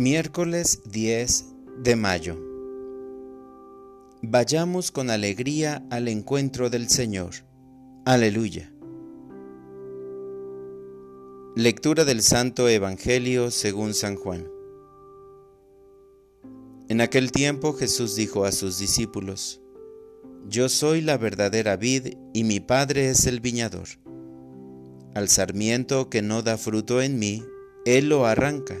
Miércoles 10 de mayo. Vayamos con alegría al encuentro del Señor. Aleluya. Lectura del Santo Evangelio según San Juan. En aquel tiempo Jesús dijo a sus discípulos, Yo soy la verdadera vid y mi Padre es el viñador. Al sarmiento que no da fruto en mí, Él lo arranca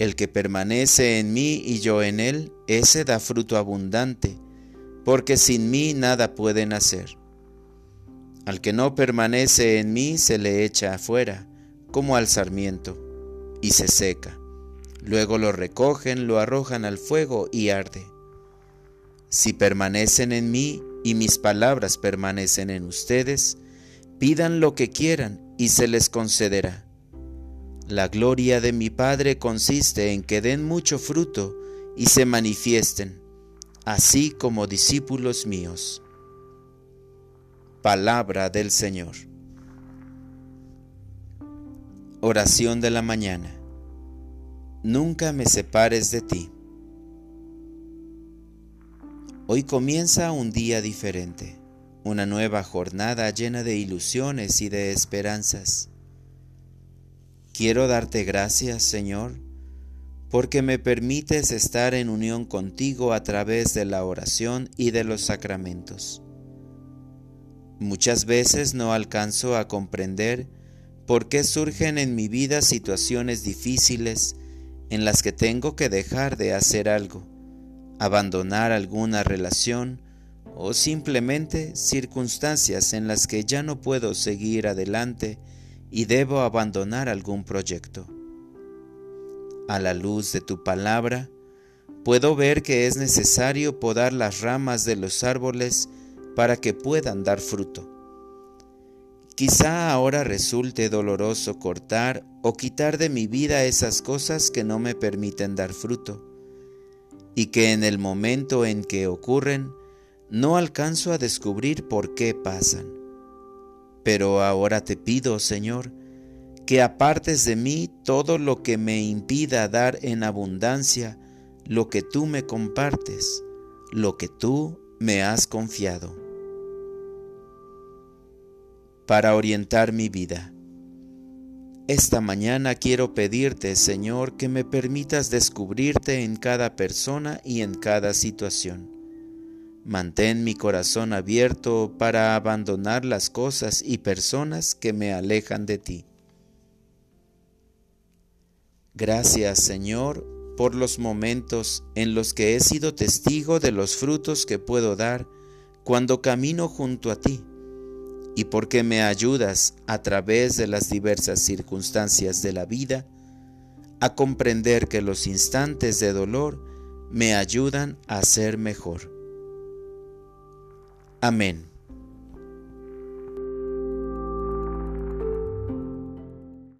El que permanece en mí y yo en él, ese da fruto abundante, porque sin mí nada pueden hacer. Al que no permanece en mí se le echa afuera, como al sarmiento, y se seca. Luego lo recogen, lo arrojan al fuego y arde. Si permanecen en mí y mis palabras permanecen en ustedes, pidan lo que quieran y se les concederá. La gloria de mi Padre consiste en que den mucho fruto y se manifiesten, así como discípulos míos. Palabra del Señor. Oración de la mañana. Nunca me separes de ti. Hoy comienza un día diferente, una nueva jornada llena de ilusiones y de esperanzas. Quiero darte gracias, Señor, porque me permites estar en unión contigo a través de la oración y de los sacramentos. Muchas veces no alcanzo a comprender por qué surgen en mi vida situaciones difíciles en las que tengo que dejar de hacer algo, abandonar alguna relación o simplemente circunstancias en las que ya no puedo seguir adelante y debo abandonar algún proyecto. A la luz de tu palabra, puedo ver que es necesario podar las ramas de los árboles para que puedan dar fruto. Quizá ahora resulte doloroso cortar o quitar de mi vida esas cosas que no me permiten dar fruto, y que en el momento en que ocurren no alcanzo a descubrir por qué pasan. Pero ahora te pido, Señor, que apartes de mí todo lo que me impida dar en abundancia lo que tú me compartes, lo que tú me has confiado. Para orientar mi vida. Esta mañana quiero pedirte, Señor, que me permitas descubrirte en cada persona y en cada situación Mantén mi corazón abierto para abandonar las cosas y personas que me alejan de ti. Gracias Señor por los momentos en los que he sido testigo de los frutos que puedo dar cuando camino junto a ti y porque me ayudas a través de las diversas circunstancias de la vida a comprender que los instantes de dolor me ayudan a ser mejor. Amén.